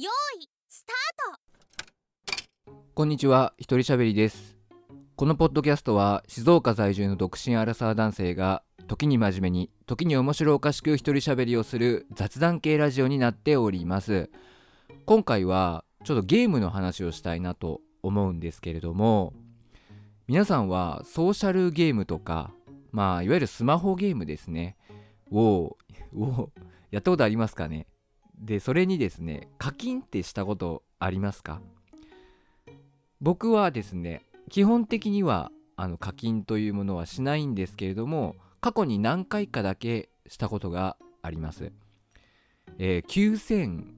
よーいスタートこんにちは、一人喋りです。このポッドキャストは静岡在住の独身アラサー男性が時に真面目に、時に面白おかしく一人喋りをする雑談系ラジオになっております。今回はちょっとゲームの話をしたいなと思うんですけれども、皆さんはソーシャルゲームとか、まあいわゆるスマホゲームですね、をやったことありますかね？で、それにですね、課金ってしたことありますか？僕はですね基本的にはあの課金というものはしないんですけれども過去に何回かだけしたことがあります、えー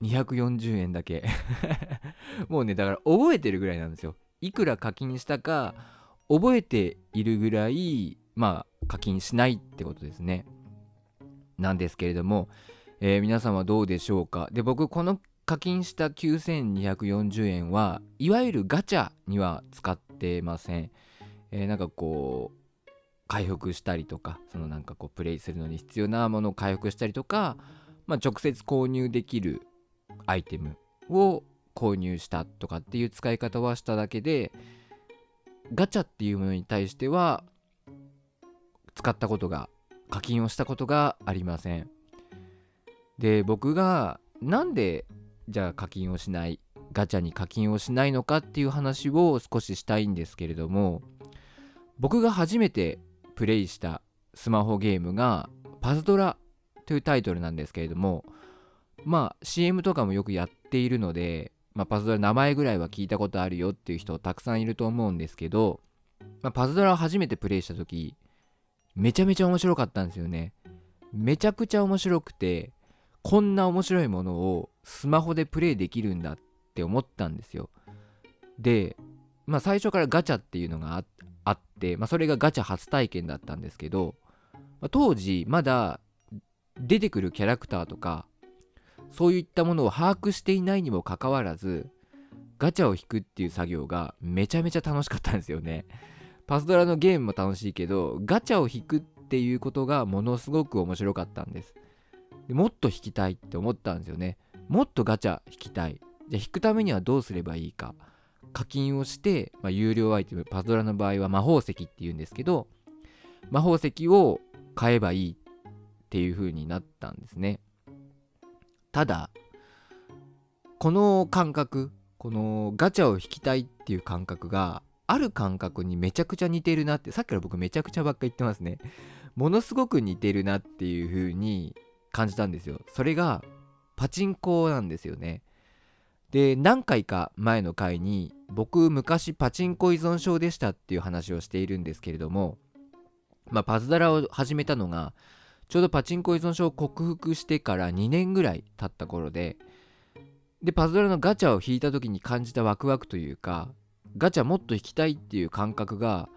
9240円だけ。もうねだから覚えてるぐらいなんですよ。いくら課金したか覚えているぐらいまあ課金しないってことですね。なんですけれども、えー皆さんはどうでしょうか？で僕この課金した9240円はいわゆるガチャには使ってません、えーなんかこう回復したりとかそのなんかこうプレイするのに必要なものを回復したりとか、まあ、直接購入できるアイテムを購入したとかっていう使い方はしただけでガチャっていうものに対しては使ったことが課金をしたことがありません。で僕がなんでじゃあ課金をしないガチャに課金をしないのかっていう話を少ししたいんですけれども僕が初めてプレイしたスマホゲームがパズドラというタイトルなんですけれどもまあ CM とかもよくやっているので、まあ、パズドラ名前ぐらいは聞いたことあるよっていう人たくさんいると思うんですけど、まあ、パズドラを初めてプレイした時めちゃめちゃ面白かったんですよね。めちゃくちゃ面白くてこんな面白いものをスマホでプレイできるんだって思ったんですよ。で、まあ最初からガチャっていうのがあって、まあそれがガチャ初体験だったんですけど、ま当時まだ出てくるキャラクターとか、そういったものを把握していないにもかかわらず、ガチャを引くっていう作業がめちゃめちゃ楽しかったんですよね。パズドラのゲームも楽しいけど、ガチャを引くっていうことがものすごく面白かったんです。でもっと引きたいって思ったんですよね。もっとガチャ引きたい。じゃあ引くためにはどうすればいいか。課金をして、まあ、有料アイテム、パズドラの場合は魔法石っていうんですけど、魔法石を買えばいいっていう風になったんですね。ただ、この感覚、このガチャを引きたいっていう感覚が、ある感覚にめちゃくちゃ似てるなって、さっきから僕めちゃくちゃばっか言ってますね。ものすごく似てるなっていう風に感じたんですよ。それがパチンコなんですよね。で何回か前の回に僕昔パチンコ依存症でしたっていう話をしているんですけれども、まあ、パズドラを始めたのがちょうどパチンコ依存症を克服してから2年ぐらい経った頃ででパズドラのガチャを引いた時に感じたワクワクというかガチャもっと引きたいっていう感覚が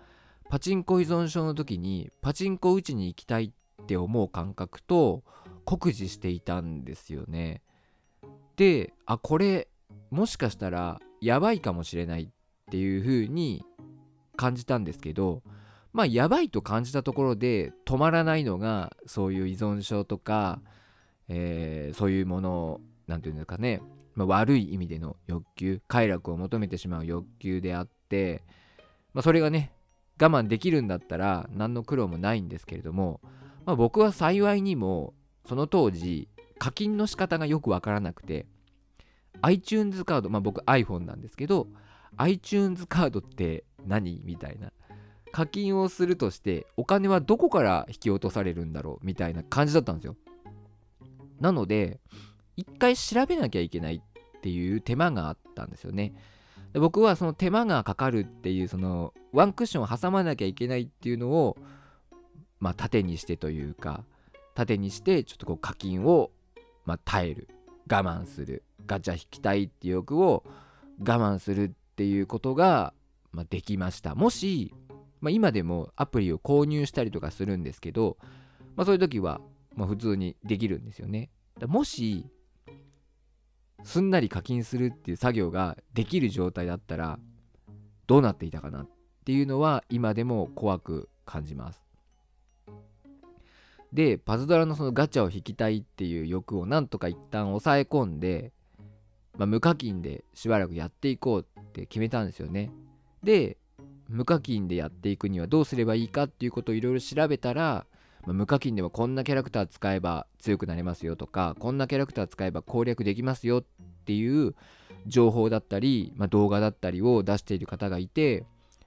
パチンコ依存症の時にパチンコ打ちに行きたいって思う感覚と酷似していたんですよね。であこれもしかしたらやばいかもしれないっていう風に感じたんですけどまあやばいと感じたところで止まらないのがそういう依存症とか、えーそういうものなんていうんですかね、まあ、悪い意味での欲求快楽を求めてしまう欲求であって、まあ、それがね我慢できるんだったら何の苦労もないんですけれども、まあ、僕は幸いにもその当時課金の仕方がよくわからなくて iTunes カードまあ僕 iPhone なんですけど iTunes カードって何みたいな課金をするとしてお金はどこから引き落とされるんだろうみたいな感じだったんですよ。なので一回調べなきゃいけないっていう手間があったんですよね。で僕はその手間がかかるっていうそのワンクッションを挟まなきゃいけないっていうのをまあ盾にしてというか盾にしてちょっとこう課金を、まあ、耐える。我慢する。ガチャ引きたいっていう欲を我慢するっていうことが、まあ、できました。もし、まあ、今でもアプリを購入したりとかするんですけど、まあ、そういう時は、まあ、普通にできるんですよね。もしすんなり課金するっていう作業ができる状態だったらどうなっていたかなっていうのは今でも怖く感じます。でパズドラのそのガチャを引きたいっていう欲をなんとか一旦抑え込んでまあ、無課金でしばらくやっていこうって決めたんですよね。で無課金でやっていくにはどうすればいいかっていうことをいろいろ調べたら、まあ、無課金でもこんなキャラクター使えば強くなれますよとかこんなキャラクター使えば攻略できますよっていう情報だったり、まあ、動画だったりを出している方がいて、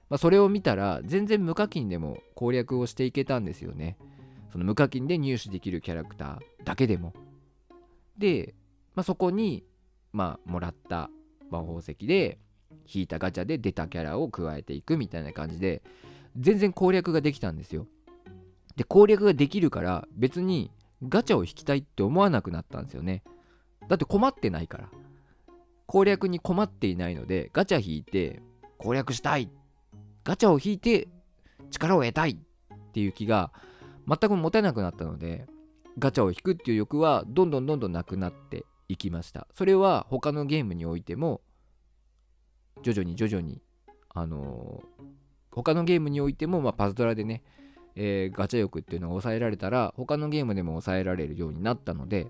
まあ、それを見たら全然無課金でも攻略をしていけたんですよね。その無課金で入手できるキャラクターだけでも。で、まあ、そこに、まあ、もらった魔法石で引いたガチャで出たキャラを加えていくみたいな感じで全然攻略ができたんですよ。で攻略ができるから別にガチャを引きたいって思わなくなったんですよね。だって困ってないから。攻略に困っていないのでガチャ引いて攻略したいガチャを引いて力を得たいっていう気が全く持てなくなったのでガチャを引くっていう欲はどんどんどんどんなくなっていきました。それは他のゲームにおいても徐々に徐々にあのー、他のゲームにおいても、まあ、パズドラでね、えー、ガチャ欲っていうのが抑えられたら他のゲームでも抑えられるようになったので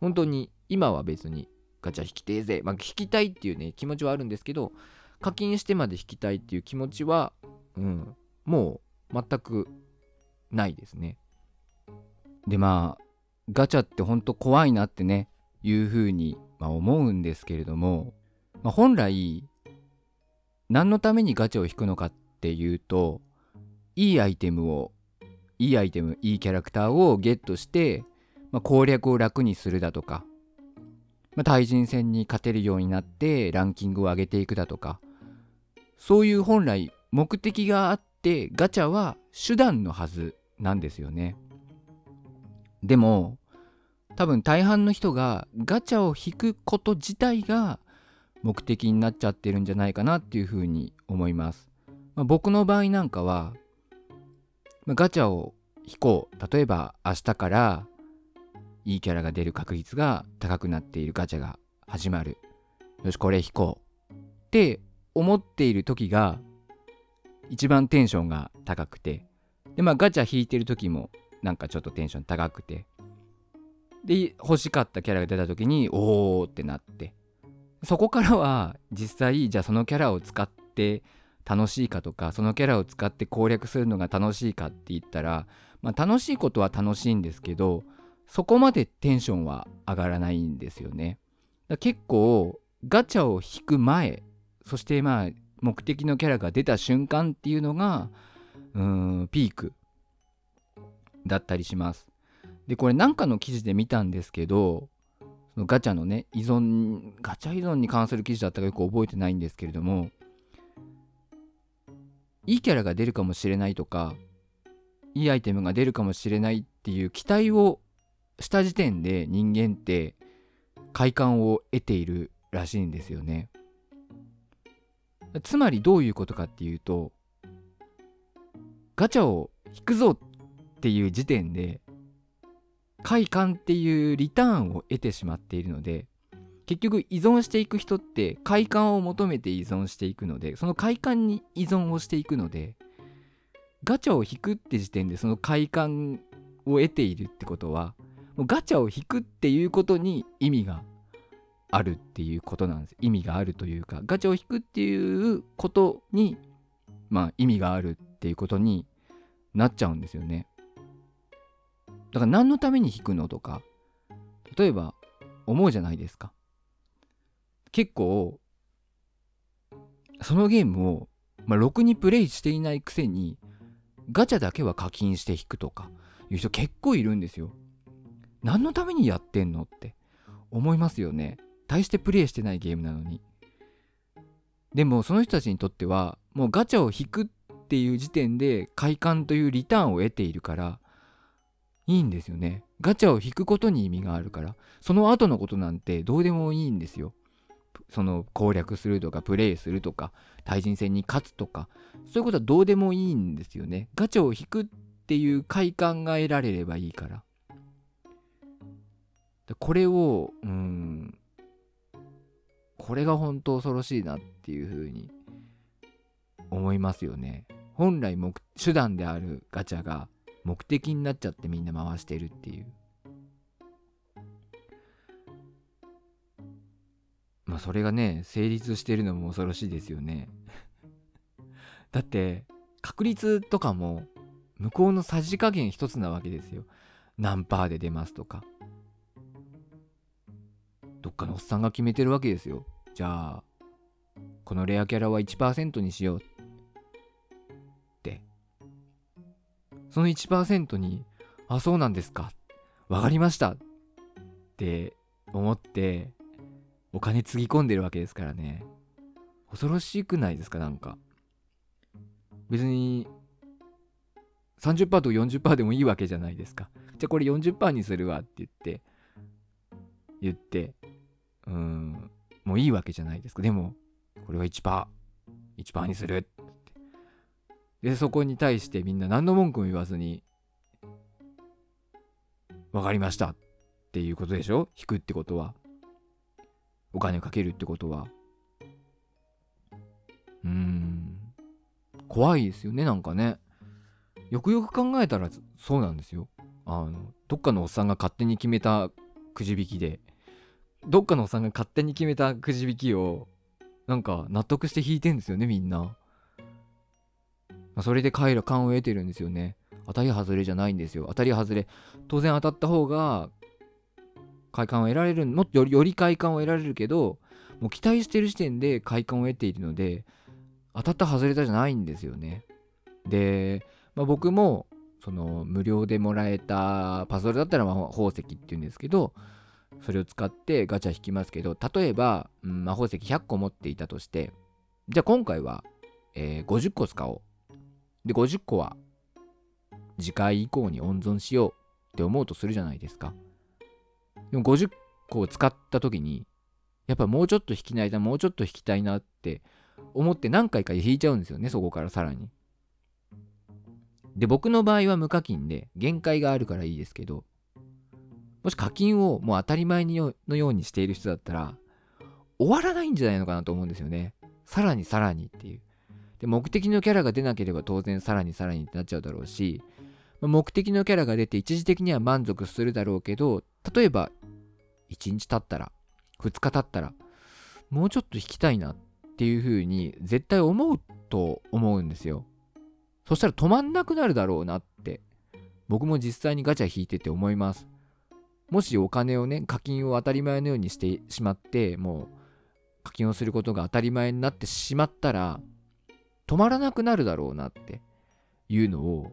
本当に今は別にガチャ引きてえぜ。まあ引きたいっていうね気持ちはあるんですけど課金してまで引きたいっていう気持ちはうんもう全くないですね。でまあガチャってほんと怖いなってねいうふうに、まあ、思うんですけれども、まあ、本来何のためにガチャを引くのかっていうといいアイテムをいいアイテムいいキャラクターをゲットして、まあ、攻略を楽にするだとか、まあ、対人戦に勝てるようになってランキングを上げていくだとかそういう本来目的があってガチャは手段のはずなんですよね。でも多分大半の人がガチャを引くこと自体が目的になっちゃってるんじゃないかなっていうふうに思います。まあ、僕の場合なんかは、まあ、ガチャを引こう。例えば明日からいいキャラが出る確率が高くなっているガチャが始まる。よしこれ引こう。って思っている時が一番テンションが高くて。でまあガチャ引いてる時もなんかちょっとテンション高くてで欲しかったキャラが出た時におおってなってそこからは実際じゃあそのキャラを使って楽しいかとかそのキャラを使って攻略するのが楽しいかって言ったら、まあ、楽しいことは楽しいんですけどそこまでテンションは上がらないんですよね。だ結構ガチャを引く前そしてまあ目的のキャラが出た瞬間っていうのがうーんピークだったりします。でこれなんかの記事で見たんですけどそのガチャのね依存ガチャ依存に関する記事だったかよく覚えてないんですけれどもいいキャラが出るかもしれないとかいいアイテムが出るかもしれないっていう期待をした時点で人間って快感を得ているらしいんですよねつまりどういうことかっていうとガチャを引くぞっていう時点で快感っていうリターンを得てしまっているので結局依存していく人って快感を求めて依存していくのでその快感に依存をしていくのでガチャを引くって時点でその快感を得ているってことはもうガチャを引くっていうことに意味があるっていうことなんです。意味があるというかガチャを引くっていうことにまあ意味があるっていうことになっちゃうんですよね。だから何のために弾くのとか例えば思うじゃないですか。結構そのゲームを、まあ、ろくにプレイしていないくせにガチャだけは課金して引くとかいう人結構いるんですよ。何のためにやってんのって思いますよね。大してプレイしてないゲームなのに。でもその人たちにとってはもうガチャを引くっていう時点で快感というリターンを得ているからいいんですよね。ガチャを引くことに意味があるから、その後のことなんてどうでもいいんですよ。その攻略するとか、プレイするとか、対人戦に勝つとか、そういうことはどうでもいいんですよね。ガチャを引くっていう快感が得られればいいから。これを、うん、これが本当恐ろしいなっていうふうに思いますよね。本来目手段であるガチャが目的になっちゃってみんな回してるっていう。まあそれがね成立してるのも恐ろしいですよね。だって確率とかも向こうのさじ加減一つなわけですよ。何パーで出ますとか。どっかのおっさんが決めてるわけですよ。じゃあこのレアキャラは1%にしよう。その1%に「あそうなんですか。わかりました」って思ってお金つぎ込んでるわけですからね。恐ろしくないですかなんか。別に30%と40%でもいいわけじゃないですか。じゃあこれ40%にするわって言って言ってうんもういいわけじゃないですか。でもこれは 1%1% にする。っでそこに対してみんな何の文句も言わずに分かりました。っていうことでしょ？引くってことは。お金をかけるってことは。うーん。怖いですよねなんかね。よくよく考えたらそうなんですよ。あのどっかのおっさんが勝手に決めたくじ引きでどっかのおっさんが勝手に決めたくじ引きをなんか納得して引いてんですよねみんな、まあ、それで快感を得てるんですよね。当たり外れじゃないんですよ。当たり外れ。当然当たった方が快感を得られるもっとより快感を得られるけどもう期待してる時点で快感を得ているので当たった外れたじゃないんですよね。で、まあ、僕もその無料でもらえたパズドラだったらまあ宝石っていうんですけどそれを使ってガチャ引きますけど例えば、うん、魔法石100個持っていたとしてじゃあ今回は、えー、50個使おう。で50個は次回以降に温存しようって思うとするじゃないですか。でも50個を使った時にやっぱもうちょっと引きないなもうちょっと引きたいなって思って何回か引いちゃうんですよねそこからさらに。で僕の場合は無課金で限界があるからいいですけどもし課金をもう当たり前のようにしている人だったら終わらないんじゃないのかなと思うんですよね。さらにさらにっていう。で目的のキャラが出なければ当然さらにさらにってなっちゃうだろうし目的のキャラが出て一時的には満足するだろうけど例えば1日経ったら2日経ったらもうちょっと引きたいなっていう風に絶対思うと思うんですよ。そしたら止まんなくなるだろうなって僕も実際にガチャ引いてて思います。もしお金をね課金を当たり前のようにしてしまってもう課金をすることが当たり前になってしまったら止まらなくなるだろうなっていうのを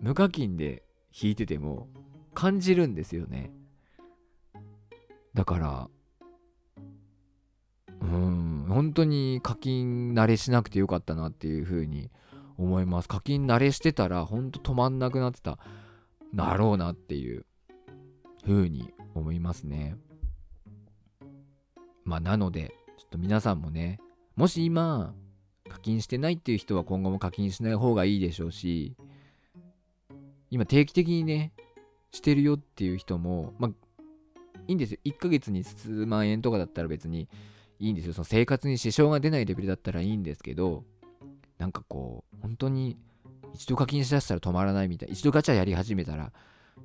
無課金で引いてても感じるんですよね。だからうん本当に課金慣れしなくてよかったなっていうふうに思います。課金慣れしてたら本当止まんなくなってただろうなっていうふうに思いますね。まあなのでちょっと皆さんもねもし今課金してないっていう人は今後も課金しない方がいいでしょうし今定期的にねしてるよっていう人もまあいいんですよ。1ヶ月に数万円とかだったら別にいいんですよ。その生活に支障が出ないレベルだったらいいんですけどなんかこう本当に一度課金しだしたら止まらないみたい一度ガチャやり始めたら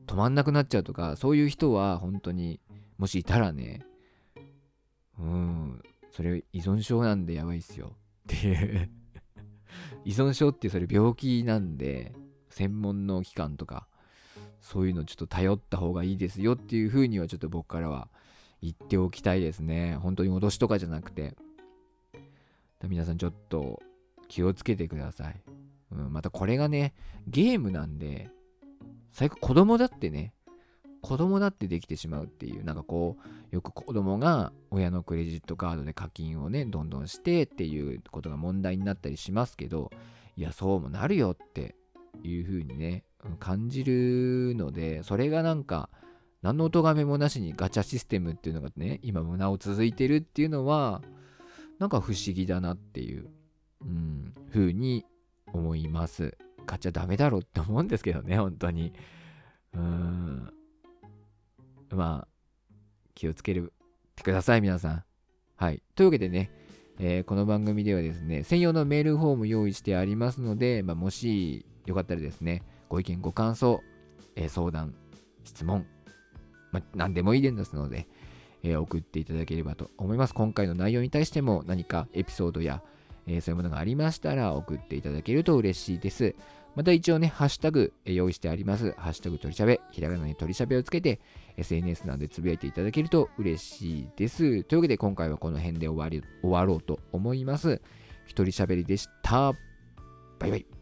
止まんなくなっちゃうとかそういう人は本当にもしいたらねうんそれ依存症なんでやばいっすよ。っていう。依存症ってそれ病気なんで専門の機関とかそういうのちょっと頼った方がいいですよっていう風にはちょっと僕からは言っておきたいですね。本当に脅しとかじゃなくて。皆さんちょっと気をつけてください、うん、またこれがねゲームなんで最悪子供だってね子供だってできてしまうっていうなんかこうよく子供が親のクレジットカードで課金をねどんどんしてっていうことが問題になったりしますけどいやそうもなるよっていう風にね感じるのでそれがなんか何の咎めもなしにガチャシステムっていうのがね今もなお続いてるっていうのはなんか不思議だなっていう、うん、風に思います。ガチャダメだろうって思うんですけどね本当に。うーん。まあ気をつけるってください皆さんはいというわけでねえー、この番組ではですね、専用のメールフォーム用意してありますので、まあ、もしよかったらですね、ご意見、ご感想、えー、相談、質問、まあ、何でもいいですので、えー送っていただければと思います。今回の内容に対しても何かエピソードや、えーそういうものがありましたら送っていただけると嬉しいです。また一応ね、ハッシュタグ、用意してあります。ハッシュタグ鳥しゃべ、ひらがなに鳥しゃべをつけて、SNS などでつぶやいていただけると嬉しいです。というわけで今回はこの辺で終わり終わろうと思います。一人喋りでした。バイバイ。